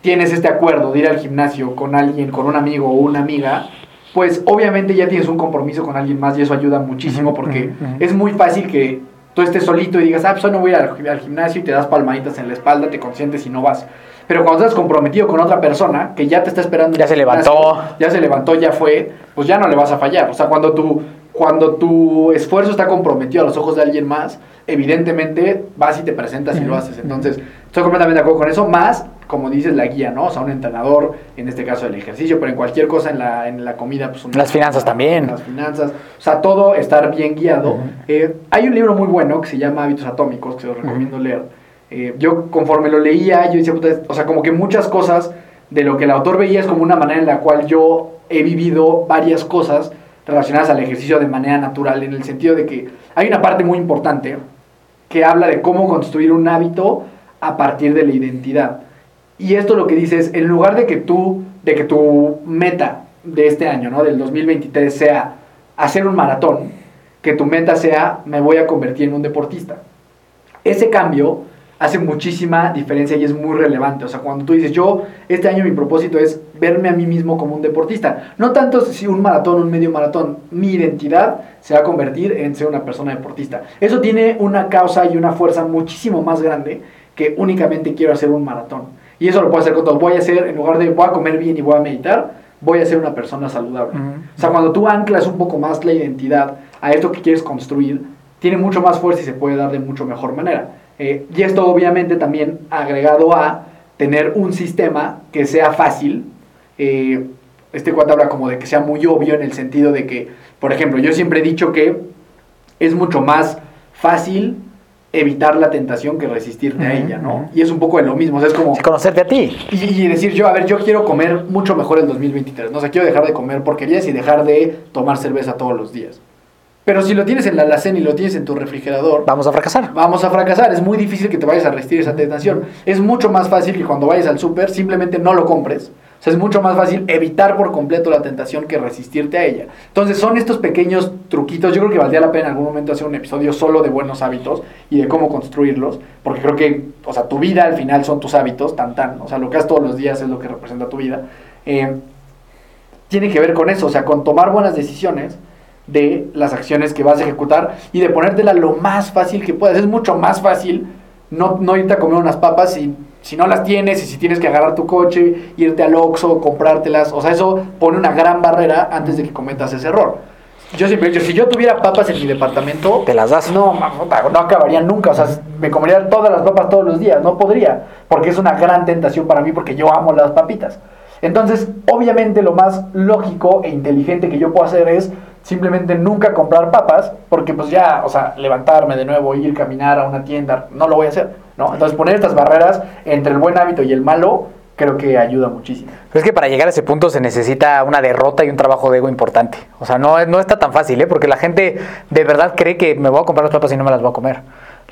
tienes este acuerdo de ir al gimnasio con alguien, con un amigo o una amiga, pues obviamente ya tienes un compromiso con alguien más y eso ayuda muchísimo porque es muy fácil que tú estés solito y digas, ah, pues no voy al, al gimnasio y te das palmaditas en la espalda, te consientes y no vas. Pero cuando estás comprometido con otra persona que ya te está esperando,
Ya se levantó.
ya se levantó, ya fue, pues ya no le vas a fallar. O sea, cuando tu, cuando tu esfuerzo está comprometido a los ojos de alguien más, evidentemente vas y te presentas y lo haces. Entonces, estoy completamente de acuerdo con eso, más, como dices, la guía, ¿no? O sea, un entrenador, en este caso el ejercicio, pero en cualquier cosa en la, en la comida, pues... un-
Las finanzas también.
Las finanzas, o sea, todo estar bien guiado. Eh, hay un libro muy bueno que se llama Hábitos Atómicos, que se los recomiendo leer. Eh, yo conforme lo leía, yo decía, o sea, como que muchas cosas de lo que el autor veía es como una manera en la cual yo he vivido varias cosas relacionadas al ejercicio de manera natural, en el sentido de que hay una parte muy importante que habla de cómo construir un hábito a partir de la identidad. Y esto lo que dice es, en lugar de que tú, de que tu meta de este año, ¿no? Del 2023 sea hacer un maratón, que tu meta sea, me voy a convertir en un deportista. Ese cambio hace muchísima diferencia y es muy relevante. O sea, cuando tú dices, yo, este año mi propósito es verme a mí mismo como un deportista. No tanto si un maratón, un medio maratón, mi identidad se va a convertir en ser una persona deportista. Eso tiene una causa y una fuerza muchísimo más grande que únicamente quiero hacer un maratón. Y eso lo puedo hacer con todo. Voy a hacer, en lugar de voy a comer bien y voy a meditar, voy a ser una persona saludable.
Ujú.
O sea, cuando tú anclas un poco más la identidad a esto que quieres construir, tiene mucho más fuerza y se puede dar de mucho mejor manera. Eh, y esto obviamente también agregado a tener un sistema que sea fácil. eh, este cuate habla como de que sea muy obvio en el sentido de que, por ejemplo, yo siempre he dicho que es mucho más fácil evitar la tentación que resistirte a ella, ¿no? Y es un poco de lo mismo, o sea, es como...
Conocerte a ti.
Y, y decir yo, a ver, yo quiero comer mucho mejor el 2023. No sé, quiero dejar de comer porquerías y dejar de tomar cerveza todos los días. Pero si lo tienes en la alacena y lo tienes en tu refrigerador,
Vamos a fracasar.
vamos a fracasar. Es muy difícil que te vayas a resistir esa tentación. Es mucho más fácil que cuando vayas al súper simplemente no lo compres. O sea, es mucho más fácil evitar por completo la tentación que resistirte a ella. Entonces, son estos pequeños truquitos. Yo creo que valdría la pena en algún momento hacer un episodio solo de buenos hábitos y de cómo construirlos. Porque creo que, o sea, tu vida al final son tus hábitos, tan tan. O sea, lo que haces todos los días es lo que representa tu vida. Eh, tiene que ver con eso, o sea, con tomar buenas decisiones de las acciones que vas a ejecutar y de ponértela lo más fácil que puedas. Es mucho más fácil no, no irte a comer unas papas si, si no las tienes y si tienes que agarrar tu coche, irte al Oxxo, comprártelas. O sea, eso pone una gran barrera antes de que cometas ese error. Yo siempre he dicho, si yo tuviera papas en mi departamento,
Te las das.
no, no acabaría nunca. O sea, me comería todas las papas todos los días. No podría. Porque es una gran tentación para mí porque yo amo las papitas. Entonces, obviamente lo más lógico e inteligente que yo puedo hacer es simplemente nunca comprar papas, porque pues ya, o sea, levantarme de nuevo, ir, caminar a una tienda, no lo voy a hacer, ¿no? Entonces poner estas barreras entre el buen hábito y el malo, creo que ayuda muchísimo.
Pero es que para llegar a ese punto se necesita una derrota y un trabajo de ego importante. O sea, no, es- no está tan fácil, ¿eh? Porque la gente de verdad cree que me voy a comprar las papas y no me las voy a comer.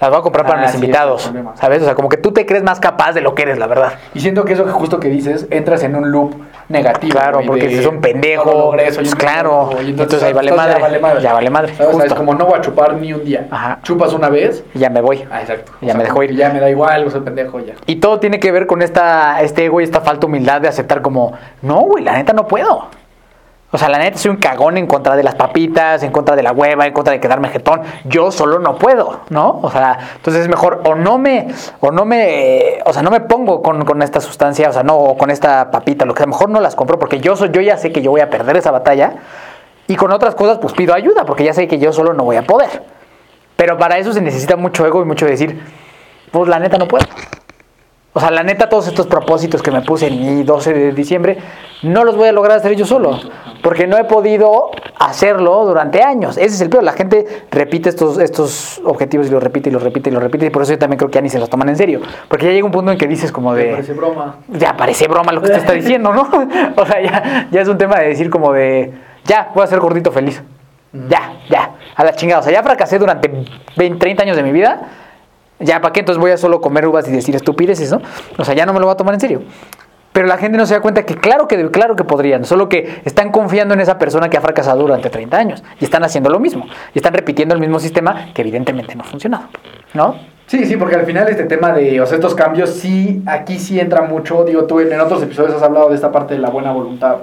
Las voy a comprar para
Ah,
mis
sí, es
invitados. ¿sabes? O sea, como que tú te crees más capaz de lo que eres, la verdad.
Y siento que eso que justo que dices, entras en un loop negativo.
Claro,
güey,
porque dices, un pendejo,
no lo logré, soy
pues
un
claro,
pendejo,
entonces ahí vale
entonces
madre,
Ya vale madre.
ya vale madre,
¿Sabes? O sea,
justo.
es como no voy a chupar ni un día.
Ajá.
Chupas una vez.
Y ya me voy.
Ah, exacto.
Ya me dejó
como
ir.
Ya me da igual, soy pendejo ya.
Y todo tiene que ver con esta, este ego y esta falta de humildad de aceptar como, no, güey, la neta no puedo. O sea, la neta soy un cagón en contra de las papitas, en contra de la hueva, en contra de quedarme jetón. Yo solo no puedo, ¿no? O sea, entonces es mejor o no me, o no me, o sea, no me pongo con, con esta sustancia, o sea, no, o con esta papita, lo que sea, mejor no las compro porque yo soy, yo ya sé que yo voy a perder esa batalla. Y con otras cosas, pues pido ayuda, porque ya sé que yo solo no voy a poder. Pero para eso se necesita mucho ego y mucho decir, pues la neta no puedo. O sea, la neta, todos estos propósitos que me puse en mi 12 de diciembre, no los voy a lograr hacer yo solo. Porque no he podido hacerlo durante años. Ese es el peor. La gente repite estos, estos objetivos y los repite y los repite y los repite. Y por eso yo también creo que ya ni se los toman en serio. Porque ya llega un punto en que dices como de...
Parece broma.
Ya parece broma lo que te está diciendo, ¿no? (laughs) o sea, ya, ya es un tema de decir como de... Ya, voy a ser gordito feliz. Ya, ya. A la chingada. O sea, ya fracasé durante 20, 30 años de mi vida. Ya, ¿para qué? Entonces voy a solo comer uvas y decir estupideces, ¿no? O sea, ya no me lo voy a tomar en serio. Pero la gente no se da cuenta que claro que claro que podrían, solo que están confiando en esa persona que ha fracasado durante 30 años y están haciendo lo mismo y están repitiendo el mismo sistema que evidentemente no ha funcionado, ¿no?
Sí, sí, porque al final este tema de o sea, estos cambios, sí, aquí sí entra mucho. Digo, tú en otros episodios has hablado de esta parte de la buena voluntad.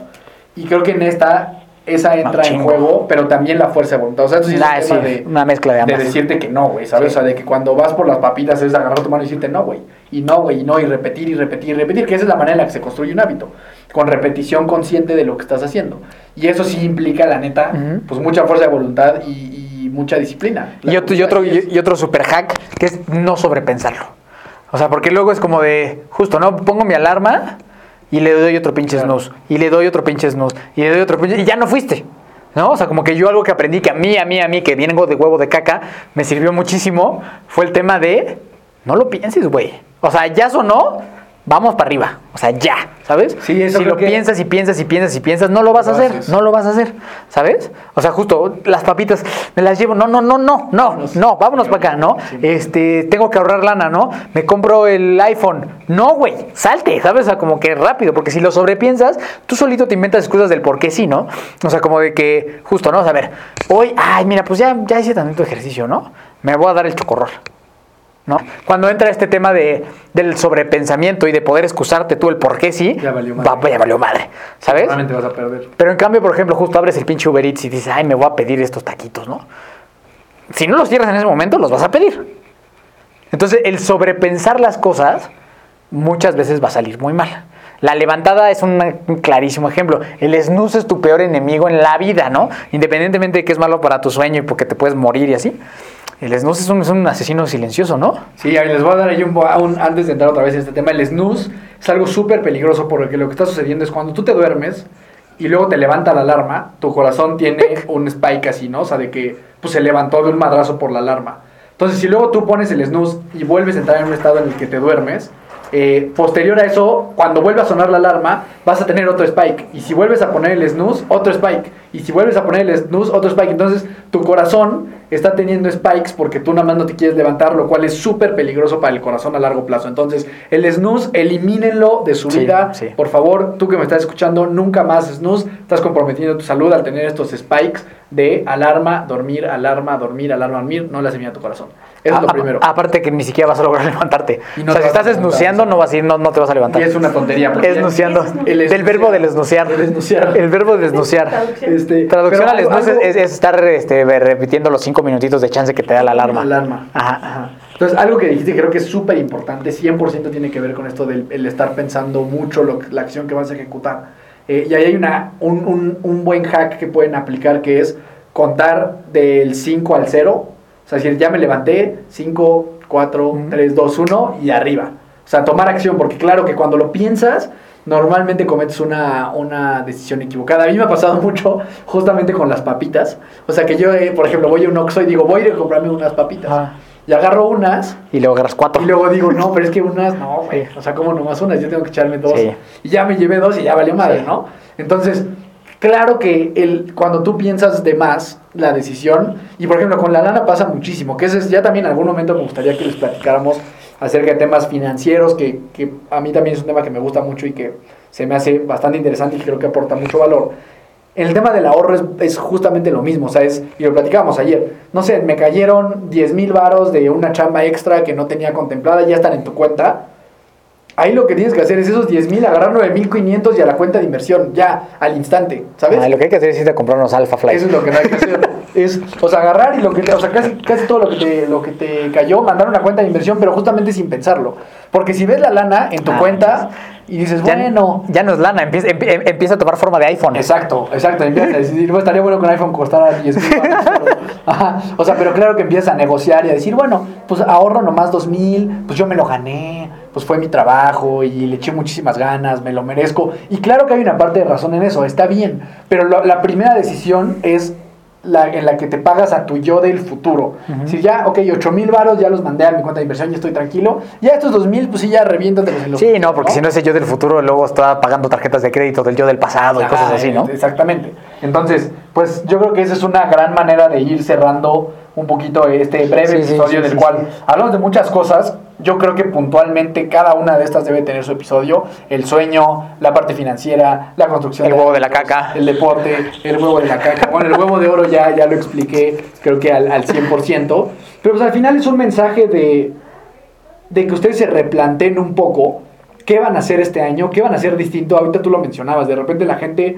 Y creo que en esta, esa entra en juego, pero también la fuerza de voluntad. O sea, esto sí es
Ah,
un
sí,
tema de,
una mezcla de
de
ambas.
decirte que no, güey, ¿sabes?
Sí.
O sea, de que cuando vas por las papitas es agarrar tu mano y decirte no, güey. Y no, güey, y no, y repetir, y repetir, y repetir, que esa es la manera en la que se construye un hábito. Con repetición consciente de lo que estás haciendo. Y eso sí implica, la neta, pues mucha fuerza de voluntad y, y mucha disciplina.
Y otro, y otro, y otro super hack que es no sobrepensarlo. O sea, porque luego es como de, justo, ¿no? Pongo mi alarma y le doy otro pinche
Claro.
snooze. Y le doy otro pinche snooze. Y le doy otro pinche... Y ya no fuiste. ¿No? O sea, como que yo algo que aprendí que a mí, a mí, a mí, que vengo de huevo de caca, me sirvió muchísimo, fue el tema de, no lo pienses, güey. O sea, ya sonó, vamos para arriba. O sea, ya, ¿sabes?
Sí, eso
si lo
que-
piensas y piensas y piensas y piensas, no lo vas a hacer. No lo vas a hacer, ¿sabes? O sea, justo las papitas me las llevo. No, no, no, no, no, no, vámonos para acá, ¿no? Este, tengo que ahorrar lana, ¿no? Me compro el iPhone. No, güey, salte, ¿sabes? O sea, como que rápido, porque si lo sobrepiensas, tú solito te inventas excusas del por qué sí, ¿no? O sea, como de que, justo, ¿no? O sea, a ver, hoy, ay, mira, pues ya, ya hice tanto ejercicio, ¿no? Me voy a dar el chocorrol. ¿No? Cuando entra este tema de, del sobrepensamiento y de poder excusarte tú el por qué sí,
Ya valió madre.
va- ya valió madre, ¿sabes?
Realmente vas a perder.
Pero en cambio, por ejemplo, justo abres el pinche Uber Eats y dices, ay, me voy a pedir estos taquitos, ¿no? Si no los cierras en ese momento, los vas a pedir. Entonces, el sobrepensar las cosas muchas veces va a salir muy mal. La levantada es un clarísimo ejemplo. El snooze es tu peor enemigo en la vida, ¿no? Independientemente de que es malo para tu sueño y porque te puedes morir y así. El snooze es un, es un asesino silencioso, ¿no?
Sí, a ver, les voy a dar ahí un, un- antes de entrar otra vez en este tema, el snooze es algo súper peligroso porque lo que está sucediendo es cuando tú te duermes y luego te levanta la alarma, tu corazón tiene (laughs) un spike así, ¿no? O sea, de que pues, se levantó de un madrazo por la alarma. Entonces, si luego tú pones el snooze y vuelves a entrar en un estado en el que te duermes, eh, posterior a eso, cuando vuelva a sonar la alarma, vas a tener otro spike. Y si vuelves a poner el snooze, otro spike. Y si vuelves a poner el snooze, otro spike. Entonces, tu corazón está teniendo spikes porque tú nada más no te quieres levantar, lo cual es súper peligroso para el corazón a largo plazo. Entonces, el snooze, elimínenlo de su
Sí,
vida.
sí.
Por favor, tú que me estás escuchando, nunca más snooze. Estás comprometiendo tu salud al tener estos spikes de alarma, dormir, alarma, dormir, alarma, dormir. No le hace bien a tu corazón. Eso es lo primero.
Aparte que ni siquiera vas a lograr (laughs) levantarte.
No
o sea, si estás esnuciando, no vas a ir, no, no te vas a levantar.
Y es una tontería.
Esnuciando.
El
Del
esnuciar.
verbo del esnuciar.
El esnuciar.
El verbo de esnuciar. (laughs)
Traducción.
Este,
Traducción al
algo-
es, es estar este, repitiendo los cinco minutitos de chance que te da la alarma.
Alarma.
Ajá.
Ajá. Entonces, algo que dijiste creo que es súper importante, 100% tiene que ver con esto del el estar pensando mucho lo, la acción que vas a ejecutar. Eh, y ahí hay una, un, un- un buen hack que pueden aplicar que es contar del 5 al 0. O sea, decir, ya me levanté, 5, 4,
Ujú.
3, 2, 1 y arriba. O sea, tomar acción, porque claro que cuando lo piensas, normalmente cometes una, una decisión equivocada. A mí me ha pasado (laughs) mucho justamente con las papitas. O sea, que yo, eh, por ejemplo, voy a un Oxxo y digo, voy a ir a comprarme unas papitas. Y agarro unas
Y luego agarras cuatro.
y luego digo, no, pero es que unas, no, güey. O sea, como nomás unas, yo tengo que echarme dos.
Sí.
Y ya me llevé dos y ya valió madre,
Sí.
¿no? Entonces, claro que el, cuando tú piensas de más la decisión, y por ejemplo, con la lana pasa muchísimo, que ese es ya también en algún momento me gustaría que les platicáramos acerca de temas financieros, que, que a mí también es un tema que me gusta mucho y que se me hace bastante interesante y creo que aporta mucho valor. El tema del ahorro es, es justamente lo mismo, o sea, es, y lo platicábamos ayer, no sé, me cayeron 10 mil varos de una chamba extra que no tenía contemplada, ya están en tu cuenta, Ahí lo que tienes que hacer es esos 10 mil, agarrar 9.500 y a la cuenta de inversión, ya, al instante, ¿sabes?
Ah, lo que hay que hacer es irte a comprar unos Alpha Fly.
Eso es lo que no hay que hacer. (laughs) es, o sea, agarrar y lo que te, o sea, casi, casi todo lo que, te, lo que te cayó, mandar una cuenta de inversión, pero justamente sin pensarlo. Porque si ves la lana en tu
Ah,
cuenta y dices,
Ya,
bueno,
ya no es lana, empieza, empie- em- empieza a tomar forma de iPhone.
Exacto, exacto. Empiezas a decir, bueno, estaría bueno que un iPhone costara 10 mil. (laughs) O sea, pero claro que empiezas a negociar y a decir, bueno, pues ahorro nomás 2 mil, pues yo me lo gané, pues fue mi trabajo y le eché muchísimas ganas, me lo merezco. Y claro que hay una parte de razón en eso, está bien. Pero lo- la primera decisión es la, en la que te pagas a tu yo del futuro. Si ya, ok, 8 mil varos ya los mandé a mi cuenta de inversión y estoy tranquilo. Ya estos 2 mil, pues sí, ya reviéntatelos en los
Sí, no, porque si no ese yo del futuro luego está pagando tarjetas de crédito del yo del pasado y cosas así, ¿no?
Exactamente. Entonces, pues yo creo que esa es una gran manera de ir cerrando un poquito este breve
Sí,
episodio
sí,
del cual hablamos de muchas cosas. Yo creo que puntualmente cada una de estas debe tener su episodio. El sueño, la parte financiera, la construcción.
El huevo de la caca.
El deporte, el huevo de la caca. Bueno, el huevo de oro ya, ya lo expliqué, creo que al, al 100%. Pero pues al final es un mensaje de, de que ustedes se replanteen un poco qué van a hacer este año, qué van a hacer distinto. Ahorita tú lo mencionabas, de repente la gente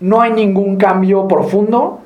no hay ningún cambio profundo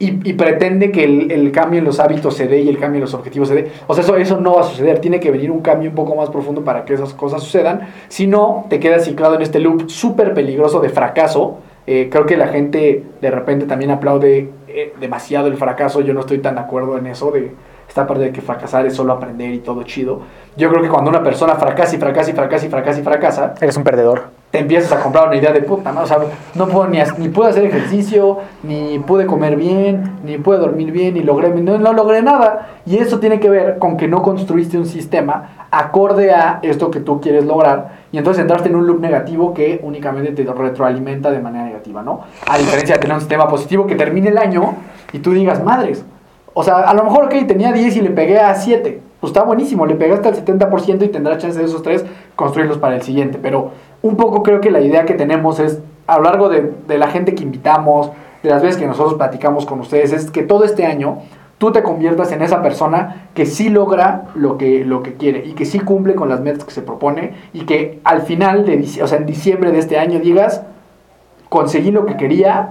y, y pretende que el, cambio en los hábitos se dé y el cambio en los objetivos se dé. O sea, eso, eso no va a suceder. Tiene que venir un cambio un poco más profundo para que esas cosas sucedan. Si no, te quedas ciclado en este loop súper peligroso de fracaso. Eh, creo que la gente de repente también aplaude eh, demasiado el fracaso. Yo no estoy tan de acuerdo en eso de esta parte de que fracasar es solo aprender y todo chido. Yo creo que cuando una persona fracasa y fracasa y fracasa y fracasa y fracasa,
Eres un perdedor.
te empiezas a comprar una idea de puta, ¿no? O sea, no puedo ni, ni pude hacer ejercicio, ni pude comer bien, ni pude dormir bien, ni logré, no, no logré nada. Y eso tiene que ver con que no construiste un sistema acorde a esto que tú quieres lograr. Y entonces entraste en un loop negativo que únicamente te retroalimenta de manera negativa, ¿no? A diferencia de tener un sistema positivo que termine el año y tú digas, madres, o sea, a lo mejor, ok, tenía 10 y le pegué a 7. Pues está buenísimo, le pegaste al 70% y tendrás chance de esos tres construirlos para el siguiente. Pero un poco creo que la idea que tenemos es, a lo largo de, de la gente que invitamos, de las veces que nosotros platicamos con ustedes, es que todo este año tú te conviertas en esa persona que sí logra lo que, lo que quiere y que sí cumple con las metas que se propone y que al final, de, o sea, en diciembre de este año digas, conseguí lo que quería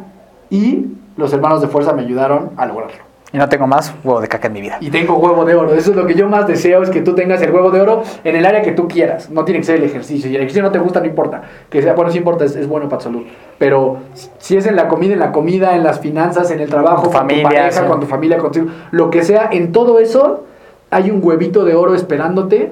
y los hermanos de fuerza me ayudaron a lograrlo.
Y no tengo más huevo de caca en mi vida.
Y tengo huevo de oro. Eso es lo que yo más deseo, es que tú tengas el huevo de oro en el área que tú quieras. No tiene que ser el ejercicio. Y el ejercicio no te gusta, no importa. Que sea, bueno, sí importa, es, es bueno para tu salud. Pero si es en la comida, en la comida, en las finanzas, en el trabajo,
Tu
con
familia,
tu pareja,
sí.
con tu familia, contigo, lo que sea, en todo eso hay un huevito de oro esperándote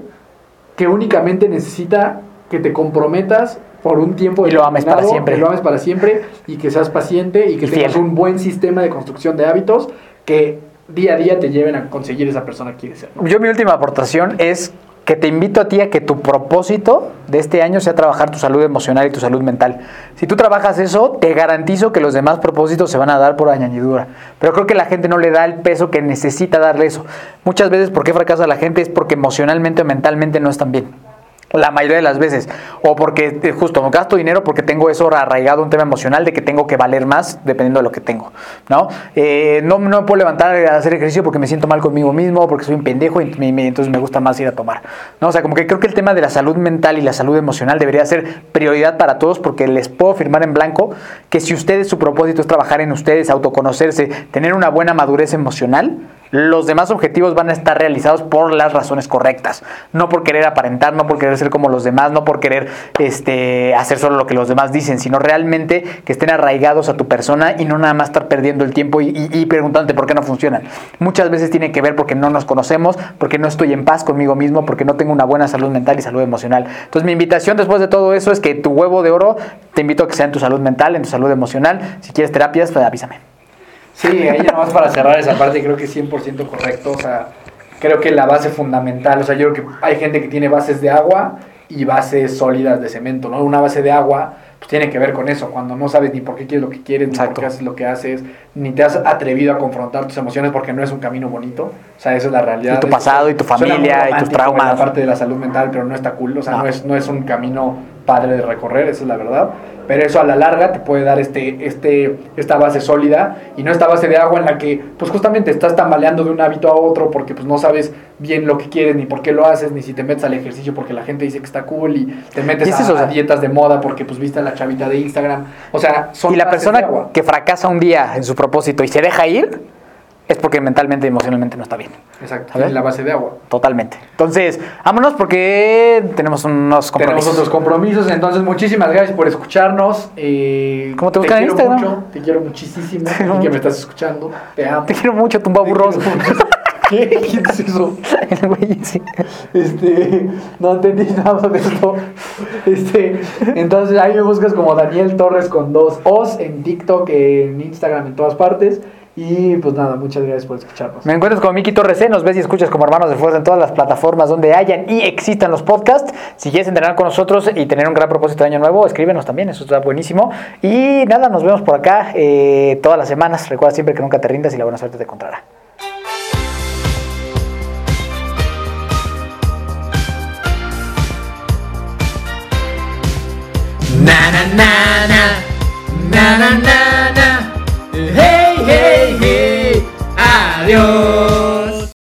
que únicamente necesita que te comprometas por un tiempo
Y lo ames para siempre.
que lo ames para siempre y que seas paciente y que
Y
tengas
fiel.
un buen sistema de construcción de hábitos que día a día te lleven a conseguir esa persona que quieres ser.
Yo mi última aportación es que te invito a ti a que tu propósito de este año sea trabajar tu salud emocional y tu salud mental. Si tú trabajas eso, te garantizo que los demás propósitos se van a dar por añadidura. Pero creo que la gente no le da el peso que necesita darle eso. Muchas veces, ¿por qué fracasa la gente? Es porque emocionalmente o mentalmente no están bien. La mayoría de las veces. O porque eh, justo gasto dinero porque tengo eso arraigado, un tema emocional de que tengo que valer más dependiendo de lo que tengo. ¿no? Eh, no, no me puedo levantar a hacer ejercicio porque me siento mal conmigo mismo, porque soy un pendejo y entonces me gusta más ir a tomar. ¿no? O sea, como que creo que el tema de la salud mental y la salud emocional debería ser prioridad para todos porque les puedo firmar en blanco que si ustedes su propósito es trabajar en ustedes, autoconocerse, tener una buena madurez emocional, los demás objetivos van a estar realizados por las razones correctas. No por querer aparentar, no por querer ser como los demás, no por querer este, hacer solo lo que los demás dicen, sino realmente que estén arraigados a tu persona y no nada más estar perdiendo el tiempo y, y- preguntándote por qué no funcionan. Muchas veces tiene que ver porque no nos conocemos, porque no estoy en paz conmigo mismo, porque no tengo una buena salud mental y salud emocional. Entonces mi invitación después de todo eso es que tu huevo de oro te invito a que sea en tu salud mental, en tu salud emocional. Si quieres terapias, pues avísame.
Sí, ahí nada más para cerrar esa parte, creo que es 100% correcto. O sea, creo que la base fundamental, o sea, yo creo que hay gente que tiene bases de agua y bases sólidas de cemento, ¿no? Una base de agua, pues tiene que ver con eso, cuando no sabes ni por qué quieres lo que quieres, ni por qué haces lo que haces, ni te has atrevido a confrontar tus emociones porque no es un camino bonito. O sea, esa es la realidad.
Y tu pasado, y tu familia, y tus traumas.
La parte de la salud mental, pero no está cool, o sea,
No.
no, es, no es un camino padre de recorrer, esa es la verdad. Pero eso a la larga te puede dar este, este, esta base sólida y no esta base de agua en la que pues justamente estás tambaleando de un hábito a otro porque pues no sabes bien lo que quieres ni por qué lo haces ni si te metes al ejercicio porque la gente dice que está cool y te metes
¿Y es
a, a dietas de moda porque pues viste a la chavita de Instagram. O sea, son
y la persona que fracasa un día en su propósito y se deja ir, es porque mentalmente y emocionalmente no está bien.
Exacto, tiene la base de agua.
Totalmente. Entonces, vámonos porque tenemos unos compromisos.
Tenemos otros compromisos, entonces muchísimas gracias por escucharnos. eh,
¿Cómo te buscan en
quiero
Instagram?
mucho, te quiero muchísimo.
Te quiero
y que me estás escuchando. Te amo.
Te quiero mucho, tumba burros. (laughs)
¿Qué? ¿Quién es eso?
El güey, sí.
Este, no entendí nada de esto. Este, entonces ahí me buscas como Daniel Torres con dos O's en TikTok, en Instagram, en todas partes. Y pues nada, muchas gracias por escucharnos.
Me encuentras como Miki Torres C, nos ves y escuchas como hermanos de fuerza en todas las plataformas donde hayan y existan los podcasts. Si quieres entrenar con nosotros y tener un gran propósito de año nuevo, escríbenos también, eso está buenísimo. Y nada, nos vemos por acá eh, todas las semanas. Recuerda siempre que nunca te rindas y la buena suerte te encontrará.
Na na na na na na na